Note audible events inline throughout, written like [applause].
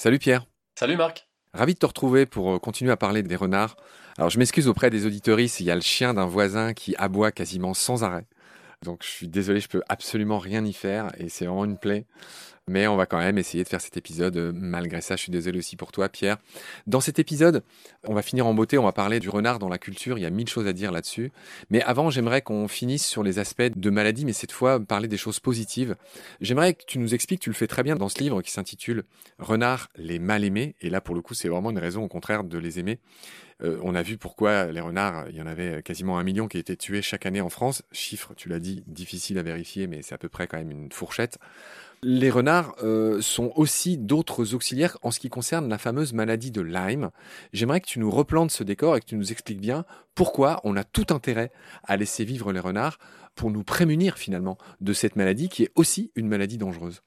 Salut Pierre. Salut Marc. Ravi de te retrouver pour euh, continuer à parler des renards. Alors je m'excuse auprès des auditoristes, il y a le chien d'un voisin qui aboie quasiment sans arrêt. Donc je suis désolé, je peux absolument rien y faire et c'est vraiment une plaie. Mais on va quand même essayer de faire cet épisode. euh, Malgré ça, je suis désolé aussi pour toi, Pierre. Dans cet épisode, on va finir en beauté. On va parler du renard dans la culture. Il y a mille choses à dire là-dessus. Mais avant, j'aimerais qu'on finisse sur les aspects de maladie, mais cette fois, parler des choses positives. J'aimerais que tu nous expliques, tu le fais très bien dans ce livre qui s'intitule Renard, les mal aimés. Et là, pour le coup, c'est vraiment une raison au contraire de les aimer. Euh, on a vu pourquoi les renards, il y en avait quasiment un million qui étaient tués chaque année en France. Chiffre, tu l'as dit, difficile à vérifier, mais c'est à peu près quand même une fourchette. Les renards euh, sont aussi d'autres auxiliaires en ce qui concerne la fameuse maladie de Lyme. J'aimerais que tu nous replantes ce décor et que tu nous expliques bien pourquoi on a tout intérêt à laisser vivre les renards pour nous prémunir finalement de cette maladie qui est aussi une maladie dangereuse.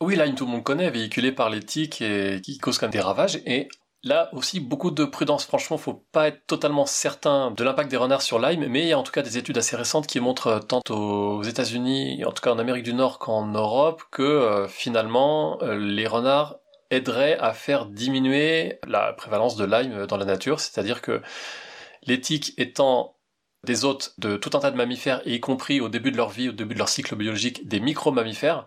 Oui, Lyme, tout le monde connaît, véhiculé par les tiques et qui cause quand même des ravages. Et là aussi, beaucoup de prudence. Franchement, faut pas être totalement certain de l'impact des renards sur Lyme, mais il y a en tout cas des études assez récentes qui montrent euh, tant aux États-Unis, en tout cas en Amérique du Nord qu'en Europe, que euh, finalement euh, les renards aideraient à faire diminuer la prévalence de Lyme dans la nature. C'est-à-dire que les étant des hôtes de tout un tas de mammifères, y compris au début de leur vie, au début de leur cycle biologique, des micro-mammifères,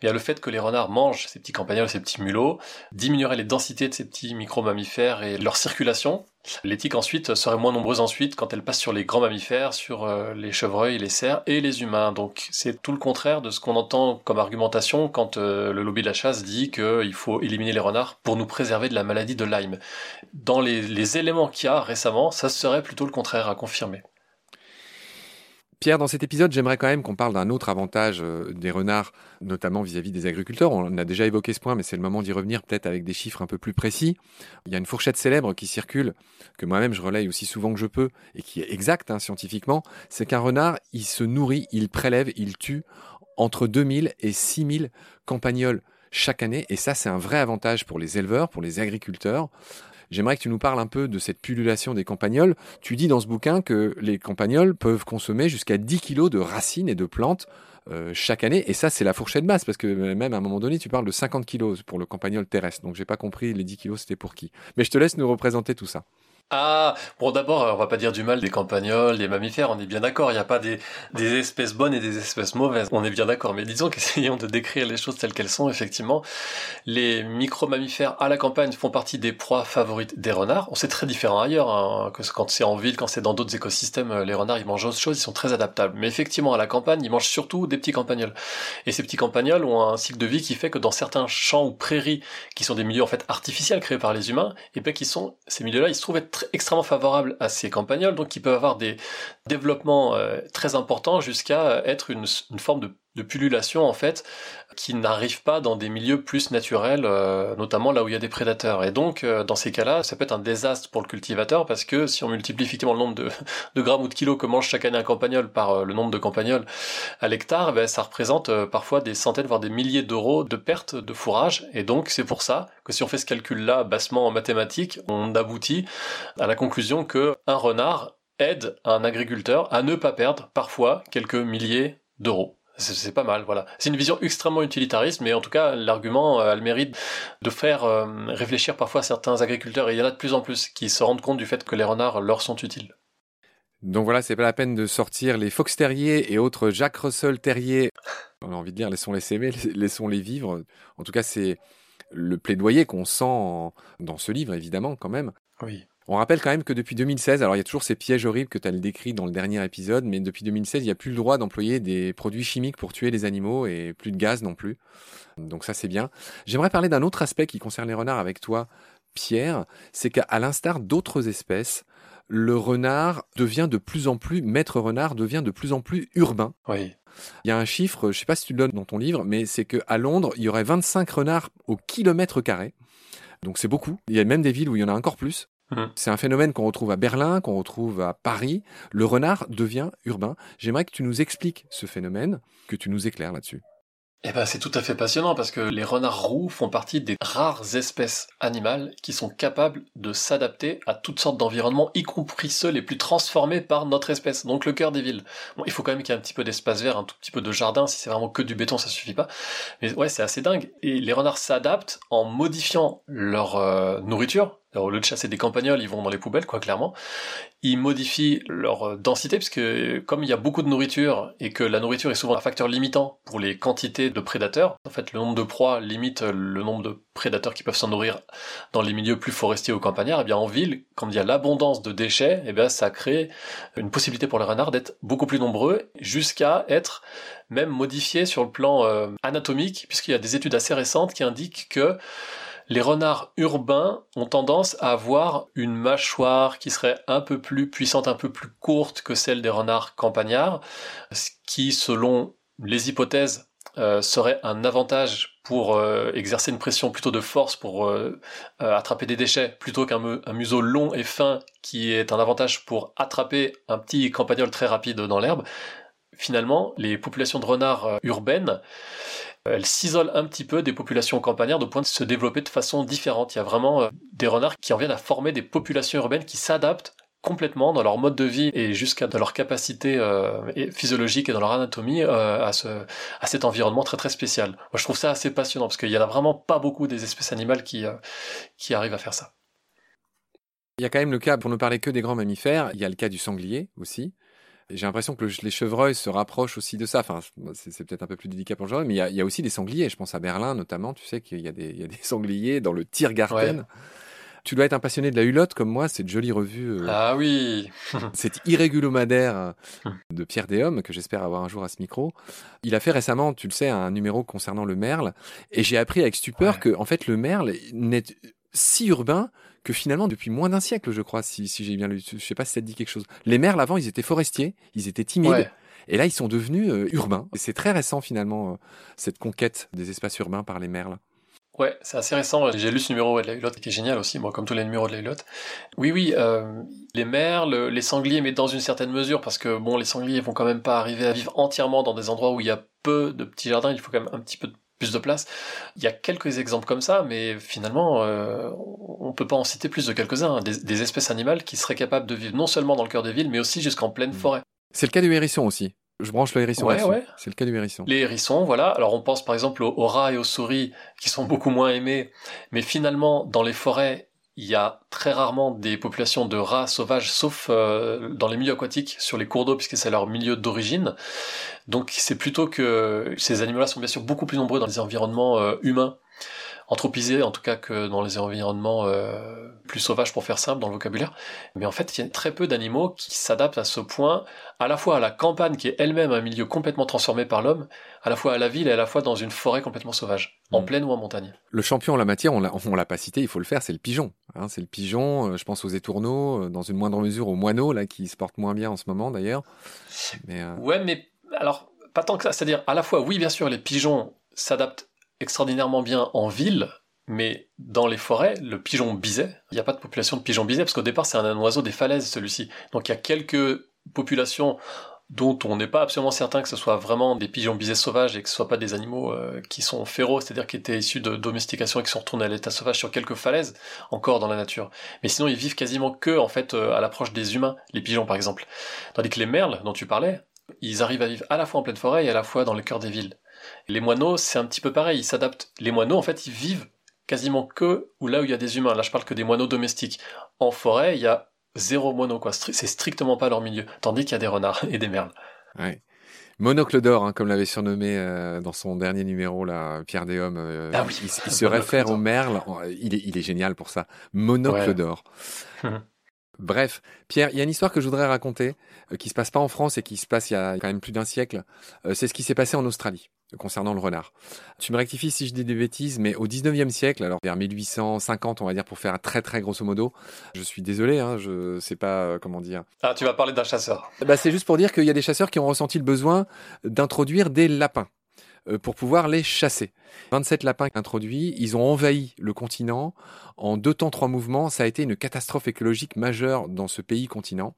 bien le fait que les renards mangent ces petits campagnols, ces petits mulots, diminuerait les densités de ces petits micro-mammifères et leur circulation. Les tiques ensuite seraient moins nombreuses ensuite quand elles passent sur les grands mammifères, sur euh, les chevreuils, les cerfs et les humains. Donc c'est tout le contraire de ce qu'on entend comme argumentation quand euh, le lobby de la chasse dit qu'il faut éliminer les renards pour nous préserver de la maladie de Lyme. Dans les éléments qu'il y a récemment, ça serait plutôt le contraire à confirmer. Pierre, dans cet épisode, j'aimerais quand même qu'on parle d'un autre avantage euh, des renards, notamment vis-à-vis des agriculteurs. On a déjà évoqué ce point, mais c'est le moment d'y revenir peut-être avec des chiffres un peu plus précis. Il y a une fourchette célèbre qui circule, que moi-même je relaye aussi souvent que je peux, et qui est exacte hein, scientifiquement, c'est qu'un renard, il se nourrit, il prélève, il tue entre 2000 et 6000 campagnols chaque année, et ça c'est un vrai avantage pour les éleveurs, pour les agriculteurs. J'aimerais que tu nous parles un peu de cette pullulation des campagnols. Tu dis dans ce bouquin que les campagnols peuvent consommer jusqu'à 10 kilos de racines et de plantes euh, chaque année. Et ça, c'est la fourchette basse, parce que même à un moment donné, tu parles de 50 kilos pour le campagnol terrestre. Donc, j'ai pas compris les 10 kilos, c'était pour qui. Mais je te laisse nous représenter tout ça. Ah, bon d'abord, on va pas dire du mal des campagnols, des mammifères, on est bien d'accord, il n'y a pas des, des espèces bonnes et des espèces mauvaises, on est bien d'accord, mais disons qu'essayons de décrire les choses telles qu'elles sont, effectivement. Les micro-mammifères à la campagne font partie des proies favorites des renards, on sait très différent ailleurs, hein, que quand c'est en ville, quand c'est dans d'autres écosystèmes, les renards ils mangent autre chose, ils sont très adaptables, mais effectivement à la campagne, ils mangent surtout des petits campagnols. Et ces petits campagnols ont un cycle de vie qui fait que dans certains champs ou prairies, qui sont des milieux en fait artificiels créés par les humains, et bien qui sont, ces milieux-là, ils se trouvent être extrêmement favorables à ces campagnols, donc qui peuvent avoir des développements euh, très importants jusqu'à être une, une forme de, de, pullulation en fait, qui n'arrive pas dans des milieux plus naturels, euh, notamment là où il y a des prédateurs. Et donc euh, dans ces cas-là, ça peut être un désastre pour le cultivateur parce que si on multiplie effectivement le nombre de, [laughs] grammes ou de kilos que mange chaque année un campagnol par euh, le nombre de campagnols à l'hectare, ben, ça représente parfois des centaines voire des milliers d'euros de pertes de fourrage. Et donc c'est pour ça que si on fait ce calcul-là bassement en mathématiques, on aboutit à la conclusion que un renard aide un agriculteur à ne pas perdre parfois quelques milliers d'euros. C'est pas mal, voilà. C'est une vision extrêmement utilitariste, mais en tout cas, l'argument a le mérite de faire euh, réfléchir parfois certains agriculteurs, et il y en a de plus en plus, qui se rendent compte du fait que les renards leur sont utiles. Donc voilà, c'est pas la peine de sortir les Fox Terriers et autres Jack Russell Terriers. On a envie de dire, laissons-les s'aimer, [laughs] laissons-les vivre. En tout cas, c'est le plaidoyer qu'on sent en... dans ce livre, évidemment, quand même. Oui. On rappelle quand même que depuis 2016, alors il y a toujours ces pièges horribles que tu as décrits dans le dernier épisode, mais depuis 2016, il n'y a plus le droit d'employer des produits chimiques pour tuer les animaux et plus de gaz non plus. Donc ça c'est bien. J'aimerais parler d'un autre aspect qui concerne les renards avec toi, Pierre, c'est qu'à l'instar d'autres espèces, le renard devient de plus en plus, maître renard devient de plus en plus urbain. Oui. Il y a un chiffre, je ne sais pas si tu le donnes dans ton livre, mais c'est qu'à Londres, il y aurait 25 renards au kilomètre carré. Donc c'est beaucoup. Il y a même des villes où il y en a encore plus. Mmh. C'est un phénomène qu'on retrouve à Berlin, qu'on retrouve à Paris. Le renard devient urbain. J'aimerais que tu nous expliques ce phénomène, que tu nous éclaires là-dessus. eh ben, c'est tout à fait passionnant parce que les renards roux font partie des rares espèces animales qui sont capables de s'adapter à toutes sortes d'environnements, y compris ceux les plus transformés par notre espèce, donc le cœur des villes. Bon, il faut quand même qu'il y ait un petit peu d'espace vert, un tout petit peu de jardin, si c'est vraiment que du béton, ça suffit pas. Mais ouais, c'est assez dingue. Et les renards s'adaptent en modifiant leur euh, nourriture, au lieu de chasser des campagnols, ils vont dans les poubelles, quoi, clairement. Ils modifient leur euh, densité, puisque comme il y a beaucoup de nourriture, et que la nourriture est souvent un facteur limitant pour les quantités de prédateurs, en fait, le nombre de proies limite le nombre de prédateurs qui peuvent s'en nourrir dans les milieux plus forestiers ou campagnards, et eh bien en ville, comme il y a l'abondance de déchets, et eh bien ça crée une possibilité pour les renards d'être beaucoup plus nombreux, jusqu'à être même modifiés sur le plan euh, anatomique, puisqu'il y a des études assez récentes qui indiquent que les renards urbains ont tendance à avoir une mâchoire qui serait un peu plus puissante, un peu plus courte que celle des renards campagnards, ce qui, selon les hypothèses, euh, serait un avantage pour euh, exercer une pression plutôt de force pour euh, attraper des déchets plutôt qu'un museau long et fin qui est un avantage pour attraper un petit campagnol très rapide dans l'herbe. Finalement, les populations de renards urbaines elle s'isole un petit peu des populations campagnardes au point de se développer de façon différente. Il y a vraiment euh, des renards qui en viennent à former des populations urbaines qui s'adaptent complètement dans leur mode de vie et jusqu'à dans leur capacité euh, physiologique et dans leur anatomie euh, à, ce, à cet environnement très très spécial. Moi je trouve ça assez passionnant parce qu'il y en a vraiment pas beaucoup des espèces animales qui, qui arrivent à faire ça. Il y a quand même le cas, pour ne parler que des grands mammifères, il y a le cas du sanglier aussi. J'ai l'impression que les chevreuils se rapprochent aussi de ça. Enfin, c'est peut-être un peu plus délicat pour le chevreuil, mais il y, a, aussi des sangliers. Je pense à Berlin notamment. Tu sais qu'il y, a des [laughs] sangliers dans le Tiergarten. Tu dois être un passionné de la hulotte comme moi, cette jolie revue. Euh, ah oui [laughs] Cette irrégulomadaire de Pierre Déhomme, que j'espère avoir un jour à ce micro. Il a fait récemment, tu le sais, un numéro concernant le merle. Et j'ai appris avec stupeur que, en fait, le merle n'est si urbain que finalement depuis moins d'un siècle, je crois, si, j'ai bien lu. Je sais pas si ça te dit quelque chose. Les merles avant, ils étaient forestiers, ils étaient timides. Et là, ils sont devenus euh, urbains. Et c'est très récent finalement euh, cette conquête des espaces urbains par les merles. Ouais, c'est assez récent. J'ai lu ce numéro de la Hulotte qui est génial aussi, moi, comme tous les numéros de la Hulotte. Oui, oui, euh, les merles, les sangliers, mais dans une certaine mesure, parce que bon, les sangliers vont quand même pas arriver à vivre entièrement dans des endroits où il y a peu de petits jardins. Il faut quand même un petit peu de plus de place. Il y a quelques exemples comme ça, mais finalement, euh, on peut pas en citer plus de quelques-uns. Hein. Des, espèces animales qui seraient capables de vivre non seulement dans le cœur des villes, mais aussi jusqu'en pleine mmh. forêt. C'est le cas du hérisson aussi. Je branche le hérisson. Ouais, ouais. C'est le cas du hérisson. Les hérissons, voilà. Alors on pense par exemple aux rats et aux souris qui sont beaucoup moins aimés, mais finalement dans les forêts, il y a très rarement des populations de rats sauvages, sauf euh, dans les milieux aquatiques, sur les cours d'eau, puisque c'est leur milieu d'origine. Donc c'est plutôt que ces animaux-là sont bien sûr beaucoup plus nombreux dans les environnements euh, humains anthropisés en tout cas que dans les environnements euh, plus sauvages pour faire simple dans le vocabulaire. Mais en fait, il y a très peu d'animaux qui s'adaptent à ce point, à la fois à la campagne qui est elle-même un milieu complètement transformé par l'homme, à la fois à la ville et à la fois dans une forêt complètement sauvage, en mm. plaine ou en montagne. Le champion en la matière, on l'a, l'a pas cité, il faut le faire, c'est le pigeon. Hein, c'est le pigeon, euh, je pense aux étourneaux, euh, dans une moindre mesure aux moineaux, là, qui se portent moins bien en ce moment d'ailleurs. Mais, Ouais, mais alors, pas tant que ça. C'est-à-dire, à la fois, oui, bien sûr, les pigeons s'adaptent extraordinairement bien en ville, mais dans les forêts, le pigeon biset, il n'y a pas de population de pigeons biset, parce qu'au départ, c'est un, oiseau des falaises, celui-ci. Donc il y a quelques populations dont on n'est pas absolument certain que ce soit vraiment des pigeons bisets sauvages et que ce soit pas des animaux euh, qui sont féroces, c'est-à-dire qui étaient issus de domestication et qui sont retournés à l'état sauvage sur quelques falaises, encore dans la nature. Mais sinon, ils vivent quasiment que, en fait, euh, à l'approche des humains, les pigeons par exemple. Tandis que les merles, dont tu parlais, ils arrivent à vivre à la fois en pleine forêt et à la fois dans le cœur des villes. Les moineaux, c'est un petit peu pareil, ils s'adaptent. Les moineaux, en fait, ils vivent quasiment que ou là où il y a des humains. Là, je parle que des moineaux domestiques. En forêt, il y a zéro moineau, quoi. C'est strictement pas leur milieu. Tandis qu'il y a des renards [laughs] et des merles. Ouais. Monocle d'or, hein, comme l'avait surnommé euh, dans son dernier numéro, là, Pierre Déhomme. Euh, ah oui. il, [laughs] se réfère au merle. Il est, il est génial pour ça. Monocle d'or. [laughs] Bref, Pierre, il y a une histoire que je voudrais raconter, euh, qui se passe pas en France et qui se passe il y a quand même plus d'un siècle. Euh, c'est ce qui s'est passé en Australie concernant le renard. Tu me rectifies si je dis des bêtises, mais au 19e siècle, alors vers 1850, on va dire pour faire un très très grosso modo, je suis désolé, hein, je sais pas comment dire. Ah, tu vas parler d'un chasseur. Bah, c'est juste pour dire qu'il y a des chasseurs qui ont ressenti le besoin d'introduire des lapins. Euh, pour pouvoir les chasser. 27 lapins introduits, ils ont envahi le continent en deux temps, trois mouvements. Ça a été une catastrophe écologique majeure dans ce pays continent.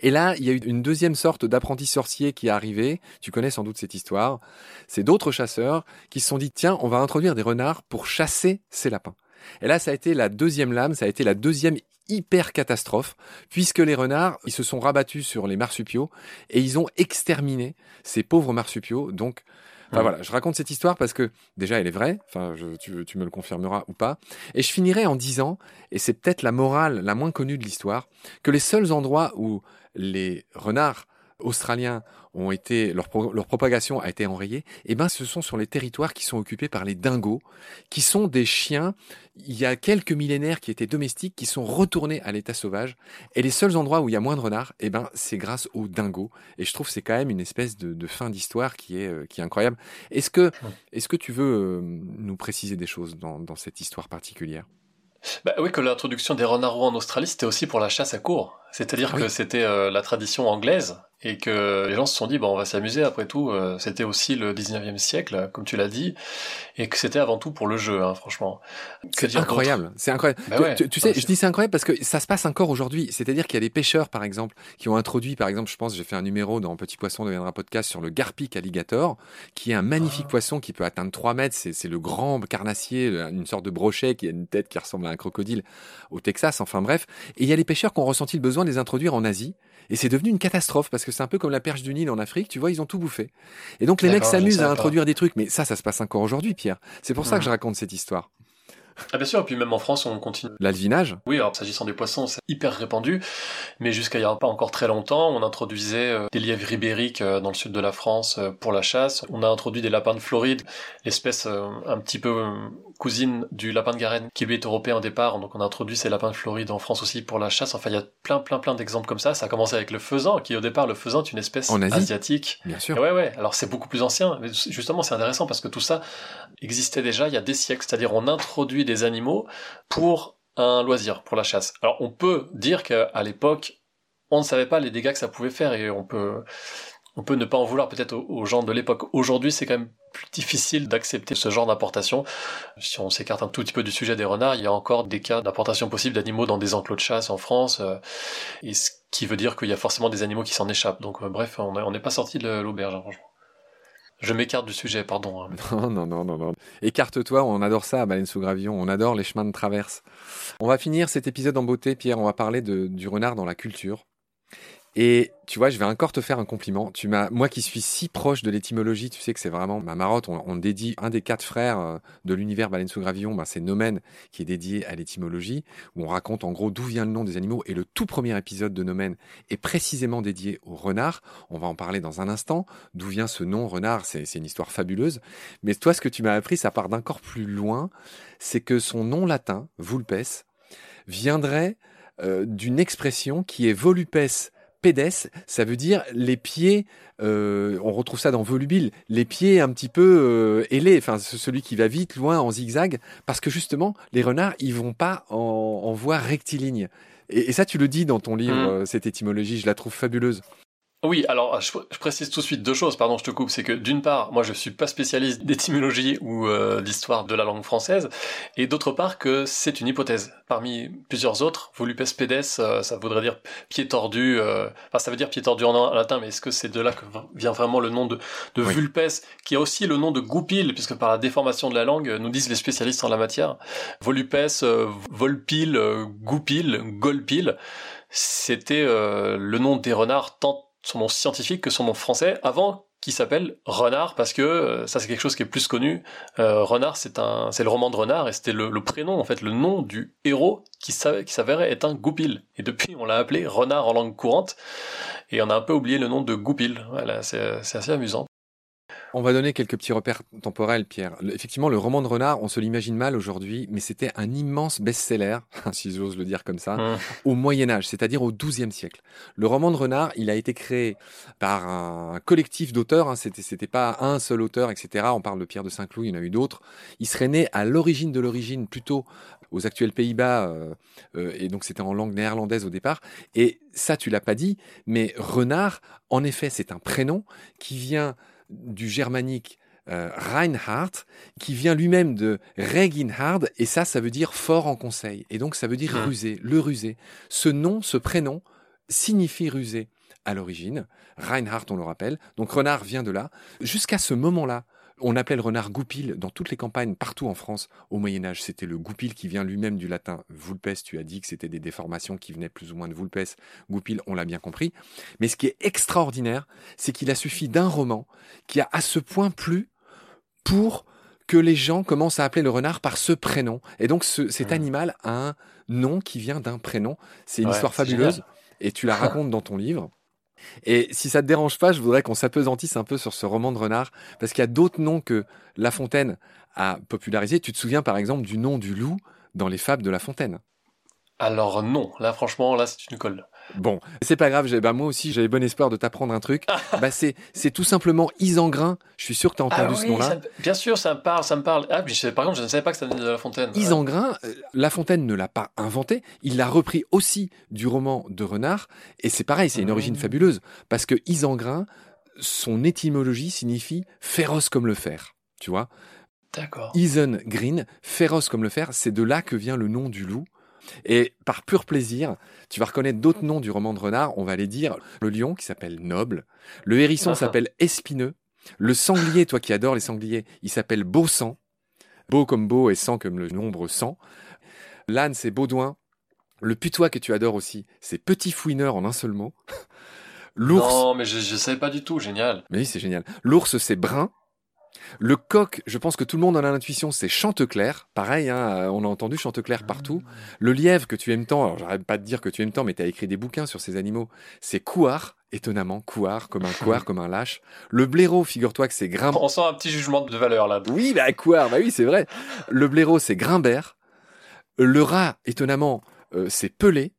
Et là, il y a eu une deuxième sorte d'apprenti sorcier qui est arrivé. Tu connais sans doute cette histoire. C'est d'autres chasseurs qui se sont dit, tiens, on va introduire des renards pour chasser ces lapins. Et là, ça a été la deuxième lame, ça a été la deuxième hyper catastrophe, puisque les renards, ils se sont rabattus sur les marsupiaux et ils ont exterminé ces pauvres marsupiaux. Donc, Enfin voilà, je raconte cette histoire parce que déjà elle est vraie, enfin tu, tu, me le confirmeras ou pas. Et je finirai en disant, et c'est peut-être la morale la moins connue de l'histoire, que les seuls endroits où les renards australiens ont été leur, leur propagation a été enrayée, et eh ben ce sont sur les territoires qui sont occupés par les dingos, qui sont des chiens il y a quelques millénaires qui étaient domestiques, qui sont retournés à l'état sauvage. Et les seuls endroits où il y a moins de renards, eh ben c'est grâce aux dingos. Et je trouve c'est quand même une espèce de, de fin d'histoire qui est euh, qui est incroyable. Est-ce que est-ce que tu veux euh, nous préciser des choses dans, dans cette histoire particulière? Bah oui, que l'introduction des renards en Australie, c'était aussi pour la chasse à court. C'est-à-dire ah que c'était euh, la tradition anglaise et que les gens se sont dit bon on va s'amuser après tout euh, c'était aussi le 19e siècle comme tu l'as dit et que c'était avant tout pour le jeu hein, franchement. C'est incroyable c'est incroyable. Bah tu, sais je dis c'est incroyable parce que ça se passe encore aujourd'hui. C'est-à-dire qu'il y a des pêcheurs par exemple qui ont introduit par exemple je pense j'ai fait un numéro dans Petit Poisson deviendra podcast sur le garpic alligator qui est un magnifique ah. poisson qui peut atteindre 3 mètres. C'est le grand carnassier une sorte de brochet qui a une tête qui ressemble à un crocodile au Texas. Enfin bref. Et il y a les pêcheurs qui ont ressenti le besoin de les introduire en Asie et c'est devenu une catastrophe parce que c'est un peu comme la perche du Nil en Afrique, tu vois, ils ont tout bouffé. Et donc les mecs s'amusent à introduire des trucs, mais ça, ça se passe encore aujourd'hui, Pierre. C'est pour ça que je raconte cette histoire. Ah bien sûr, et puis même en France, on continue. L'alvinage Oui, alors s'agissant des poissons, c'est hyper répandu, mais jusqu'à il n'y a pas encore très longtemps, on introduisait euh, des lièvres ibériques euh, dans le sud de la France euh, pour la chasse. On a introduit des lapins de Floride, l'espèce un petit peu cousine du lapin de Garenne, qui lui est européen au départ, donc on a introduit ces lapins de Floride en France aussi pour la chasse. Enfin, il y a plein, plein, plein d'exemples comme ça. Ça a commencé avec le faisan, qui au départ, le faisan est une espèce asiatique. Bien sûr. ouais, ouais. Alors c'est beaucoup plus ancien. Mais justement, c'est intéressant parce que tout ça existait déjà il y a des siècles. C'est-à-dire, on introduit des animaux pour un loisir, pour la chasse. Alors, on peut dire qu'à l'époque, on ne savait pas les dégâts que ça pouvait faire et on peut, on peut ne pas en vouloir peut-être aux, gens de l'époque. Aujourd'hui, c'est quand même difficile d'accepter ce genre d'importation. Si on s'écarte un tout petit peu du sujet des renards, il y a encore des cas d'importation possible d'animaux dans des enclos de chasse en France, euh, et ce qui veut dire qu'il y a forcément des animaux qui s'en échappent. Donc euh, bref, on n'est pas sorti de l'auberge, hein, franchement. Je m'écarte du sujet, pardon. Hein. Non, non, non, non, non. Écarte-toi, on adore ça à Baleine sous Gravion, on adore les chemins de traverse. On va finir cet épisode en beauté, Pierre, on va parler de, du renard dans la culture. Et tu vois, je vais encore te faire un compliment. Tu m'as, moi qui suis si proche de l'étymologie, tu sais que c'est vraiment ma marotte. On, dédie un des quatre frères euh, de l'univers Baleine sous Gravillon, ben c'est Nomen qui est dédié à l'étymologie, où on raconte en gros d'où vient le nom des animaux. Et le tout premier épisode de Nomen est précisément dédié au renard. On va en parler dans un instant. D'où vient ce nom renard? C'est une histoire fabuleuse. Mais toi, ce que tu m'as appris, ça part d'encore plus loin. C'est que son nom latin, vulpes, viendrait euh, d'une expression qui est volupes pédes, ça veut dire les pieds, euh, on retrouve ça dans volubile, les pieds un petit peu euh, ailés, enfin celui qui va vite, loin, en zigzag, parce que justement, les renards, ils vont pas en, voie rectiligne. Et, ça, tu le dis dans ton livre, mmh. euh, cette étymologie, je la trouve fabuleuse. Oui, alors je, précise tout de suite deux choses, pardon, je te coupe, c'est que d'une part, moi je suis pas spécialiste d'étymologie ou euh, d'histoire de la langue française, et d'autre part que c'est une hypothèse. Parmi plusieurs autres, volupes pedes, euh, ça voudrait dire pied tordu, euh, enfin ça veut dire pied tordu en, latin, mais est-ce que c'est de là que vient vraiment le nom de, de vulpes, qui a aussi le nom de goupil, puisque par la déformation de la langue, nous disent les spécialistes en la matière, volupes, volpil, goupil, golpil, c'était le nom des renards tant son nom scientifique que son nom français avant qui s'appelle Renard parce que euh, ça c'est quelque chose qui est plus connu. Euh, Renard c'est un c'est le roman de Renard et c'était le, prénom en fait le nom du héros qui qui s'avérait être un goupil et depuis on l'a appelé Renard en langue courante et on a un peu oublié le nom de goupil. Voilà c'est assez amusant. On va donner quelques petits repères temporels, Pierre. effectivement, le roman de Renard, on se l'imagine mal aujourd'hui, mais c'était un immense best-seller, [laughs] si j'ose le dire comme ça, mmh. au Moyen Âge, c'est-à-dire au XIIe siècle. Le roman de Renard, il a été créé par un collectif d'auteurs. Hein, c'était, c'était pas un seul auteur, etc. On parle de Pierre de Saint-Cloud, il y en a eu d'autres. Il serait né à l'origine de l'origine, plutôt aux actuels Pays-Bas, euh, euh, et donc c'était en langue néerlandaise au départ. Et ça, tu l'as pas dit, mais Renard, en effet, c'est un prénom qui vient du germanique euh, Reinhardt, qui vient lui-même de Reginhard, et ça, ça veut dire fort en conseil. Et donc, ça veut dire rusé, le rusé. Ce nom, ce prénom, signifie rusé à l'origine. Reinhardt, on le rappelle. Donc renard vient de là. Jusqu'à ce moment-là, on appelait le renard goupil dans toutes les campagnes partout en France au Moyen Âge. C'était le goupil qui vient lui-même du latin vulpes. Tu as dit que c'était des déformations qui venaient plus ou moins de vulpes. Goupil, on l'a bien compris. Mais ce qui est extraordinaire, c'est qu'il a suffi d'un roman qui a à ce point plu pour que les gens commencent à appeler le renard par ce prénom. Et donc cet mmh. animal a un nom qui vient d'un prénom. C'est une histoire fabuleuse et tu la racontes dans ton livre. Et si ça te dérange pas, je voudrais qu'on s'apesantisse un peu sur ce roman de renard, parce qu'il y a d'autres noms que La Fontaine a popularisé. Tu te souviens par exemple du nom du loup dans les fables de La Fontaine? Alors non, là franchement, là c'est une colle. Bon, c'est pas grave, bah, moi aussi j'avais bon espoir de t'apprendre un truc. [laughs] bah c'est c'est tout simplement Isengrin. Je suis sûr que tu as entendu ah ce nom-là. Bien sûr, ça me parle, ça me parle. Ah, je, par contre, je ne savais pas que ça venait de La Fontaine. Isengrin, euh, La Fontaine ne l'a pas inventé, il l'a repris aussi du roman de Renard et c'est pareil, c'est une origine mmh. fabuleuse parce que Isengrin, son étymologie signifie féroce comme le fer, tu vois? D'accord. Isen Green, féroce comme le fer, c'est de là que vient le nom du loup. Et par pur plaisir, tu vas reconnaître d'autres noms du roman de renard. On va les dire. Le lion qui s'appelle Noble. Le hérisson ah. s'appelle Espineux. Le sanglier, toi qui adores les sangliers, il s'appelle Beau Sang. Beau comme beau et sang comme le nombre 100. L'âne, c'est Baudouin. Le putois que tu adores aussi, c'est Petit Fouineur en un seul mot. L'ours. Non, mais je ne savais pas du tout, génial. Mais oui, c'est génial. L'ours, c'est Brun. Le coq, je pense que tout le monde en a l'intuition, c'est Chanteclair. Pareil, hein, on a entendu Chanteclair partout. Le lièvre que tu aimes tant, alors j'arrête pas de dire que tu aimes tant, mais tu as écrit des bouquins sur ces animaux, c'est Couard, étonnamment, Couard, comme un couard, comme un lâche. Le blaireau, figure-toi que c'est Grimbert. On sent un petit jugement de valeur là. Oui, bah Couard, bah oui, c'est vrai. Le blaireau, c'est Grimbert. Le rat, étonnamment, euh, c'est Pelé.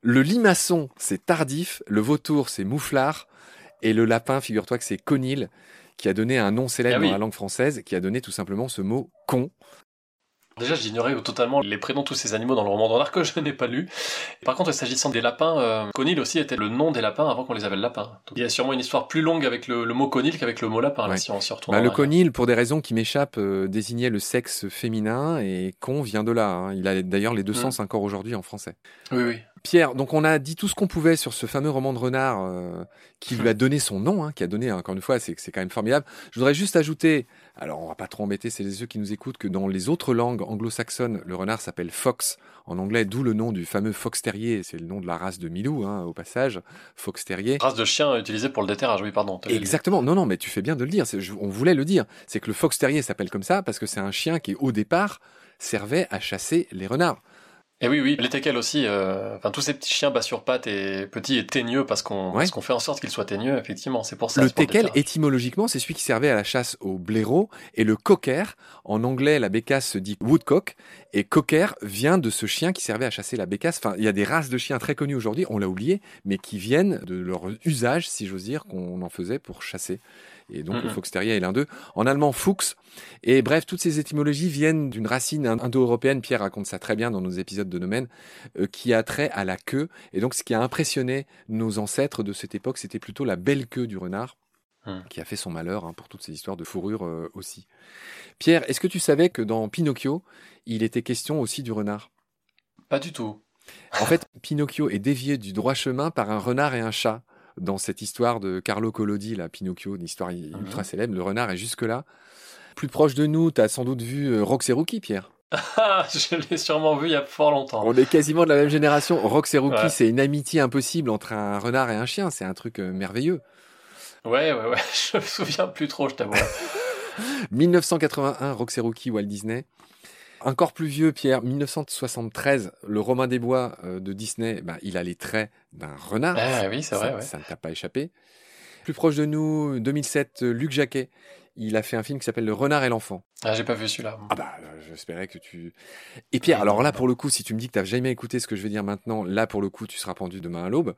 Le limaçon, c'est Tardif. Le vautour, c'est Mouflard. Et le lapin, figure-toi que c'est Conil qui a donné un nom célèbre ah dans la langue française, qui a donné tout simplement ce mot con. Déjà, j'ignorais totalement les prénoms de tous ces animaux dans le roman de que [laughs] je n'ai pas lu. Par contre, s'agissant des lapins, euh, Conil aussi était le nom des lapins avant qu'on les appelle lapins. il y a sûrement une histoire plus longue avec le, mot Conil qu'avec le mot lapin, si on s'y retourne. Bah, le Conil, pour des raisons qui m'échappent, euh, désignait le sexe féminin et con vient de là. Hein. Il a d'ailleurs les deux mm. sens encore aujourd'hui en français. Oui, oui. Pierre, donc on a dit tout ce qu'on pouvait sur ce fameux roman de Renard euh, qui lui a donné son nom, hein, qui a donné, encore une fois, c'est quand même formidable. Je voudrais juste ajouter, alors on va pas trop embêter c'est ceux qui nous écoutent, que dans les autres langues anglo-saxonnes, le renard s'appelle fox en anglais, d'où le nom du fameux fox terrier, c'est le nom de la race de Milou, hein, au passage, fox terrier. Race de chien utilisée pour le déterrage, oui, pardon. Exactement, non, non, mais tu fais bien de le dire, on voulait le dire, c'est que le fox terrier s'appelle comme ça parce que c'est un chien qui, au départ, servait à chasser les renards. Et oui, oui, les teckels aussi, euh, enfin tous ces petits chiens bas sur pattes et petits et teigneux parce qu'on qu'on fait en sorte qu'ils soient teigneux, effectivement, c'est pour ça. Le teckel, étymologiquement, c'est celui qui servait à la chasse au blaireau et le cocker, en anglais, la bécasse se dit woodcock et cocker vient de ce chien qui servait à chasser la bécasse. Enfin, il y a des races de chiens très connues aujourd'hui, on l'a oublié, mais qui viennent de leur usage, si j'ose dire, qu'on en faisait pour chasser. Et donc, le fox terrier est l'un d'eux. En allemand, Fuchs. Et bref, toutes ces étymologies viennent d'une racine indo-européenne. Pierre raconte ça très bien dans nos épisodes de Nomen, euh, qui a trait à la queue. Et donc, ce qui a impressionné nos ancêtres de cette époque, c'était plutôt la belle queue du renard. Hum. qui a fait son malheur hein, pour toutes ces histoires de fourrure euh, aussi. Pierre, est-ce que tu savais que dans Pinocchio, il était question aussi du renard? Pas du tout. En fait, Pinocchio est dévié du droit chemin par un renard et un chat dans cette histoire de Carlo Collodi, la Pinocchio, une histoire mhm. ultra célèbre. Le renard est jusque-là. Plus proche de nous, tu as sans doute vu euh, Rox et Rookie, Pierre. Ah, [laughs] je l'ai sûrement vu il y a fort longtemps. On est quasiment de la même génération. Rox et Rookie, c'est une amitié impossible entre un renard et un chien. C'est un truc euh, merveilleux. Ouais, ouais, ouais. [laughs] Je me souviens plus trop, je t'avoue. 1981, Rox et Rookie, Walt Disney. Encore plus vieux, Pierre, 1973, le Romain des Bois euh, de Disney, bah, il a les traits d'un renard. Ah oui, c'est vrai. Ça, ne t'a pas échappé. Plus proche de nous, 2007, Luc Jacquet. Il a fait un film qui s'appelle Le Renard et l'enfant. Ah, j'ai pas vu celui-là. Ah bah, j'espérais que tu. Et Pierre, alors là, pour le coup, si tu me dis que tu n'as jamais écouté ce que je vais dire maintenant, là, pour le coup, tu seras pendu demain à l'aube.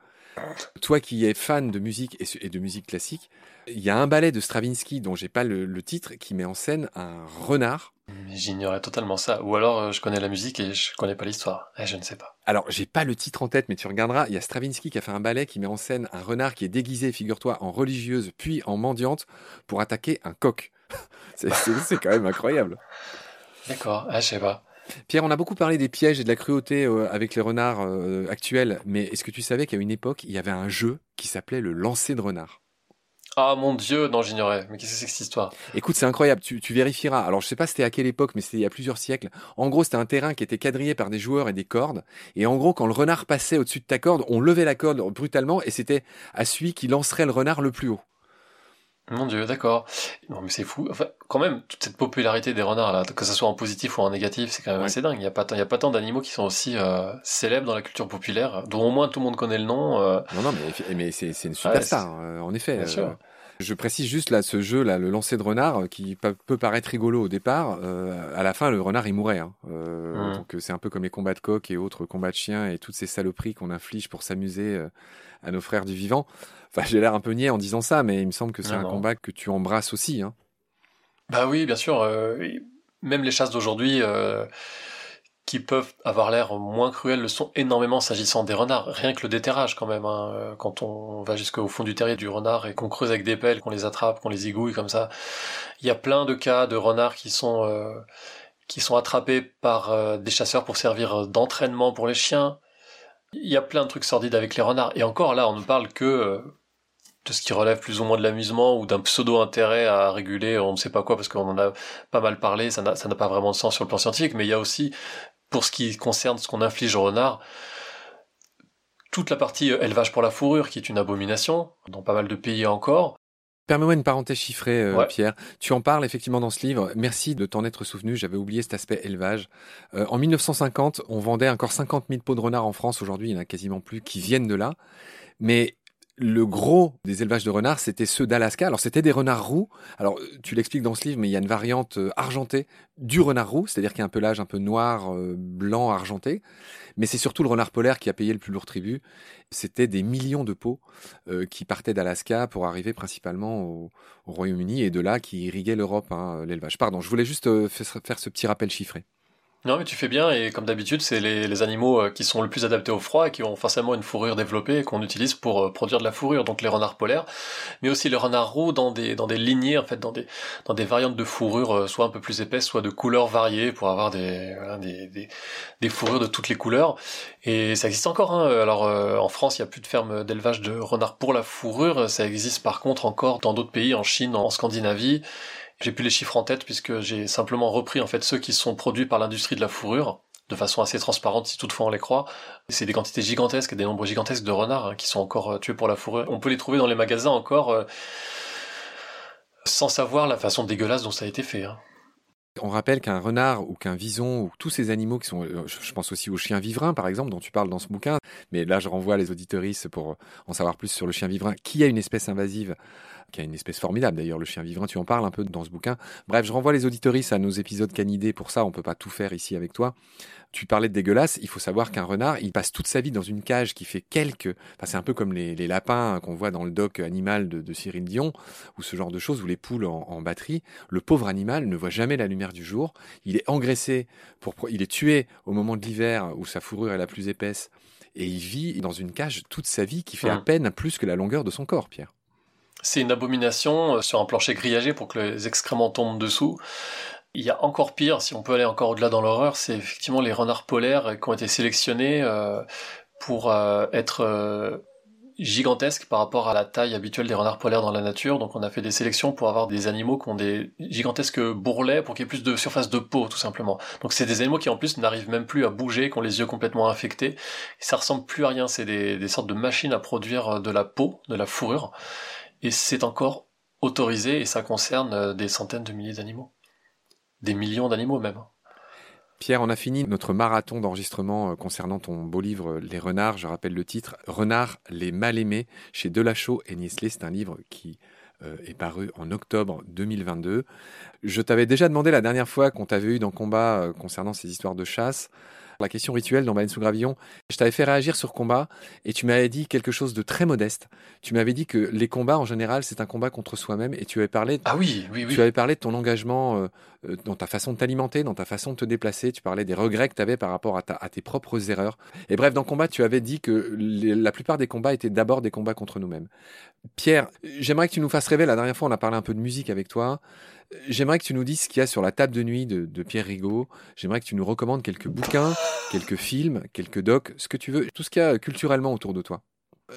Toi qui es fan de musique et de musique classique, il y a un ballet de Stravinsky dont j'ai pas le, titre qui met en scène un renard. J'ignorais totalement ça. Ou alors euh, je connais la musique et je connais pas l'histoire. Eh, je ne sais pas. Alors j'ai pas le titre en tête, mais tu regarderas. Il y a Stravinsky qui a fait un ballet qui met en scène un renard qui est déguisé, figure-toi, en religieuse puis en mendiante pour attaquer un coq. [laughs] c'est quand même incroyable. D'accord. Ah, je sais pas. Pierre, on a beaucoup parlé des pièges et de la cruauté euh, avec les renards euh, actuels, mais est-ce que tu savais qu'à une époque, il y avait un jeu qui s'appelait le lancer de renard ah mon dieu, non j'ignorais. Mais qu'est-ce que c'est que cette histoire? Écoute, c'est incroyable, tu, vérifieras. Alors je sais pas c'était à quelle époque, mais c'était il y a plusieurs siècles. En gros, c'était un terrain qui était quadrillé par des joueurs et des cordes. Et en gros, quand le renard passait au-dessus de ta corde, on levait la corde brutalement et c'était à celui qui lancerait le renard le plus haut. Mon dieu, d'accord. Non mais c'est fou. Enfin, quand même, toute cette popularité des renards, là, que ce soit en positif ou en négatif, c'est quand même assez dingue. Il n'y a pas, il y a pas tant d'animaux qui sont aussi euh, célèbres dans la culture populaire, dont au moins tout le monde connaît le nom. Euh. Non, non, mais, mais c'est une superstar, euh, en effet. Bien sûr. Je précise juste là ce jeu là, le lancer de renard, qui peut paraître rigolo au départ. à la fin, le renard il mourait. Hein. Mmh. Donc c'est un peu comme les combats de coq et autres combats de chiens et toutes ces saloperies qu'on inflige pour s'amuser à nos frères du vivant. Enfin, j'ai l'air un peu niais en disant ça, mais il me semble que c'est un combat que tu embrasses aussi. Hein. Bah oui, bien sûr. Euh, même les chasses d'aujourd'hui, euh, qui peuvent avoir l'air moins cruelles, le sont énormément s'agissant des renards. Rien que le déterrage quand même. Hein. Euh, quand on va jusqu'au fond du terrier du renard et qu'on creuse avec des pelles, qu'on les attrape, qu'on les égouille comme ça, il y a plein de cas de renards qui sont qui sont attrapés par des chasseurs pour servir d'entraînement pour les chiens. Il y a plein de trucs sordides avec les renards. Et encore là, on ne parle que de ce qui relève plus ou moins de l'amusement ou d'un pseudo-intérêt à réguler, on ne sait pas quoi, parce qu'on en a pas mal parlé, ça n'a, pas vraiment de sens sur le plan scientifique, mais il y a aussi, pour ce qui concerne ce qu'on inflige au renard, toute la partie euh, élevage pour la fourrure, qui est une abomination, dans pas mal de pays encore. Permets-moi une parenthèse chiffrée, euh, Pierre. Tu en parles effectivement dans ce livre. Merci de t'en être souvenu. J'avais oublié cet aspect élevage. Euh, en 1950, on vendait encore 50 000 pots de renard en France. Aujourd'hui, il n'y en a quasiment plus qui viennent de là. Mais le gros des élevages de renards, c'était ceux d'Alaska. Alors, c'était des renards roux. Alors, tu l'expliques dans ce livre, mais il y a une variante euh, argentée du renard roux, c'est-à-dire qu'il y a un pelage un peu noir, euh, blanc, argenté. Mais c'est surtout le renard polaire qui a payé le plus lourd tribut. C'était des millions de euh, qui partaient d'Alaska pour arriver principalement au, Royaume-Uni et de là qui irriguaient l'Europe, hein, l'élevage. Pardon, je voulais juste faire ce petit rappel chiffré. Non, mais tu fais bien, et comme d'habitude, c'est les, les, animaux euh, qui sont le plus adaptés au froid et qui ont forcément une fourrure développée qu'on utilise pour euh, produire de la fourrure, donc les renards polaires, mais aussi les renards roux dans des, dans des lignées, en fait, dans des, dans des variantes de fourrure, euh, soit un peu plus épaisses, soit de couleurs variées, pour avoir des, des, des, des, fourrures de toutes les couleurs. Et ça existe encore, hein. alors en France, il n'y a plus de fermes d'élevage de renards pour la fourrure, ça existe par contre encore dans d'autres pays, en Chine, en Scandinavie, j'ai plus les chiffres en tête puisque j'ai simplement repris en fait ceux qui sont produits par l'industrie de la fourrure de façon assez transparente si toutefois on les croit. C'est des quantités gigantesques des nombres gigantesques de renards hein, qui sont encore euh, tués pour la fourrure. On peut les trouver dans les magasins encore euh, sans savoir la façon dégueulasse dont ça a été fait. Hein. On rappelle qu'un renard ou qu'un vison ou tous ces animaux qui sont, euh, je pense aussi au chien vivrin par exemple dont tu parles dans ce bouquin, mais là je renvoie les auditoristes pour en savoir plus sur le chien vivrin qui a une espèce invasive qui a une espèce formidable d'ailleurs, le chien vivant, tu en parles un peu dans ce bouquin. Bref, je renvoie les auditoristes à nos épisodes canidés pour ça, on peut pas tout faire ici avec toi. Tu parlais de dégueulasse, il faut savoir qu'un renard, il passe toute sa vie dans une cage qui fait quelques... Enfin, c'est un peu comme les, lapins qu'on voit dans le doc animal de, Cyril Dion, ou ce genre de choses, ou les poules en, batterie. Le pauvre animal ne voit jamais la lumière du jour, il est engraissé, pour, il est tué au moment de l'hiver où sa fourrure est la plus épaisse, et il vit dans une cage toute sa vie qui fait à peine plus que la longueur de son corps, Pierre. C'est une abomination euh, sur un plancher grillagé pour que les excréments tombent dessous. Il y a encore pire, si on peut aller encore au-delà dans l'horreur, c'est effectivement les renards polaires qui ont été sélectionnés euh, pour euh, être gigantesques par rapport à la taille habituelle des renards polaires dans la nature. Donc on a fait des sélections pour avoir des animaux qui ont des gigantesques bourrelets pour qu'il y ait plus de surface de peau tout simplement. Donc c'est des animaux qui en plus n'arrivent même plus à bouger, qui ont les yeux complètement infectés. Et ça ressemble plus à rien, c'est des, des sortes de machines à produire de la peau, de la fourrure et c'est encore autorisé et ça concerne euh, des centaines de milliers d'animaux. Des millions d'animaux même. Pierre, on a fini notre marathon d'enregistrement euh, concernant ton beau livre Les Renards. Je rappelle le titre Renards, les mal aimés chez Delachaux et Niesley. C'est un livre qui euh, est paru en octobre 2022. Je t'avais déjà demandé la dernière fois qu'on t'avait eu dans Combat concernant ces histoires de chasse la question rituelle dans Baleine sous gravillon. Je t'avais fait réagir sur combat et tu m'avais dit quelque chose de très modeste. Tu m'avais dit que les combats en général c'est un combat contre soi-même et tu avais parlé. Ah oui, oui, oui. Tu avais parlé de ton engagement euh, euh, dans ta façon de t'alimenter, dans ta façon de te déplacer. Tu parlais des regrets que tu avais par rapport à, à, tes propres erreurs. Et bref, dans Combat, tu avais dit que la plupart des combats étaient d'abord des combats contre nous-mêmes. Pierre, j'aimerais que tu nous fasses rêver. La dernière fois, on a parlé un peu de musique avec toi. J'aimerais que tu nous dises ce qu'il y a sur la table de nuit de, de Pierre Rigaud. J'aimerais que tu nous recommandes quelques bouquins, [laughs] quelques films, quelques docs, ce que tu veux, tout ce qu'il y a culturellement autour de toi.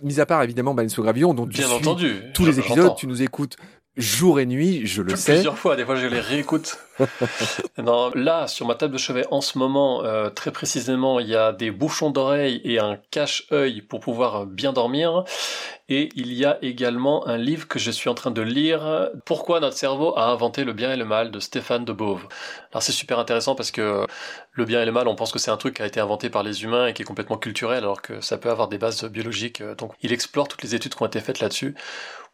Mis à part évidemment Baleine sous Gravillon, dont tu Bien entendu, tous les épisodes, tu nous écoutes jour et nuit, je le sais. Plusieurs fois, des fois je les réécoute. [laughs] non, là, sur ma table de chevet, en ce moment, euh, très précisément, il y a des bouchons d'oreilles et un cache-œil pour pouvoir bien dormir. Et il y a également un livre que je suis en train de lire, Pourquoi notre cerveau a inventé le bien et le mal de Stéphane de Beauve. Alors c'est super intéressant parce que le bien et le mal, on pense que c'est un truc qui a été inventé par les humains et qui est complètement culturel, alors que ça peut avoir des bases biologiques. Donc il explore toutes les études qui ont été faites là-dessus.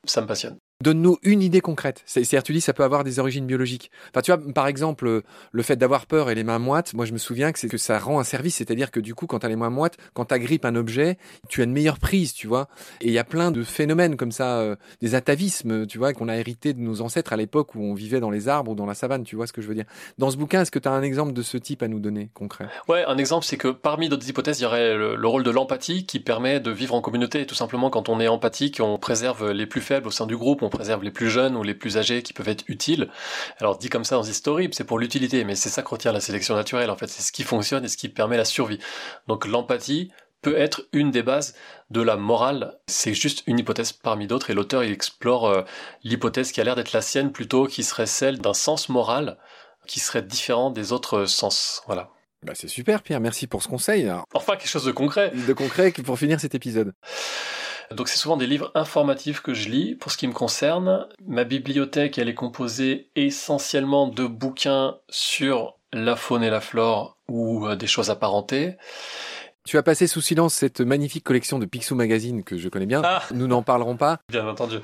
Ça me passionne. Donne-nous une idée concrète. C'est-à-dire, tu dis, ça peut avoir des origines biologiques. Enfin, tu vois, par exemple, le fait d'avoir peur et les mains moites, moi, je me souviens que que ça rend un service. C'est-à-dire que du coup, quand tu as les mains moites, quand tu agrippes un objet, tu as une meilleure prise, tu vois. Et il y a plein de phénomènes comme ça, euh, des atavismes, tu vois, qu'on a hérité de nos ancêtres à l'époque où on vivait dans les arbres ou dans la savane, tu vois ce que je veux dire. Dans ce bouquin, est-ce que tu as un exemple de ce type à nous donner, concret? Ouais, un exemple, c'est que parmi d'autres hypothèses, il y aurait le, le rôle de l'empathie qui permet de vivre en communauté. Tout simplement, quand on est empathique, on préserve les plus faibles au sein du groupe, préserve les plus jeunes ou les plus âgés qui peuvent être utiles. Alors dit comme ça dans History, c'est pour l'utilité, mais c'est ça que retient la sélection naturelle en fait, c'est ce qui fonctionne et ce qui permet la survie. Donc l'empathie peut être une des bases de la morale. C'est juste une hypothèse parmi d'autres et l'auteur il explore euh, l'hypothèse qui a l'air d'être la sienne plutôt qui serait celle d'un sens moral qui serait différent des autres sens. Voilà. Bah c'est super Pierre, merci pour ce conseil. Enfin quelque chose de concret. De concret pour finir cet épisode. Donc c'est souvent des livres informatifs que je lis pour ce qui me concerne. Ma bibliothèque, elle est composée essentiellement de bouquins sur la faune et la flore ou euh, des choses apparentées. Tu as passé sous silence cette magnifique collection de Picsou Magazine que je connais bien. Ah Nous n'en parlerons pas. Bien entendu.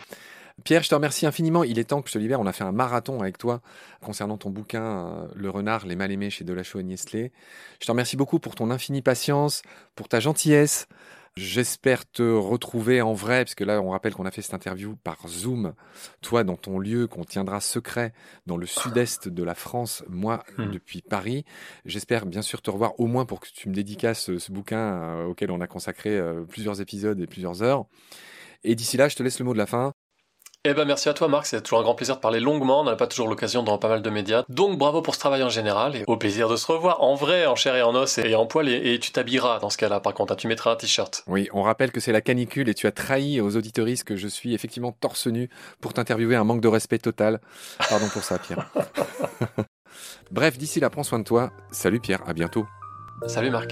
Pierre, je te remercie infiniment. Il est temps que je te libère. On a fait un marathon avec toi concernant ton bouquin euh, Le renard, les mal-aimés chez Delachaux et Niestlé. Je te remercie beaucoup pour ton infinie patience, pour ta gentillesse, J'espère te retrouver en vrai, parce que là, on rappelle qu'on a fait cette interview par Zoom, toi dans ton lieu qu'on tiendra secret dans le sud-est de la France, moi hmm. depuis Paris. J'espère bien sûr te revoir au moins pour que tu me dédicaces ce bouquin euh, auquel on a consacré euh, plusieurs épisodes et plusieurs heures. Et d'ici là, je te laisse le mot de la fin. Eh ben merci à toi Marc, c'est toujours un grand plaisir de parler longuement, on n'a pas toujours l'occasion dans pas mal de médias. Donc bravo pour ce travail en général et au plaisir de se revoir en vrai, en chair et en os et en poil et, tu t'habilleras dans ce cas-là par contre, hein, tu mettras un t-shirt. Oui, on rappelle que c'est la canicule et tu as trahi aux auditoristes que je suis effectivement torse nu pour t'interviewer, un manque de respect total. Pardon pour ça Pierre. [laughs] Bref, d'ici là, prends soin de toi. Salut Pierre, à bientôt. Salut Marc.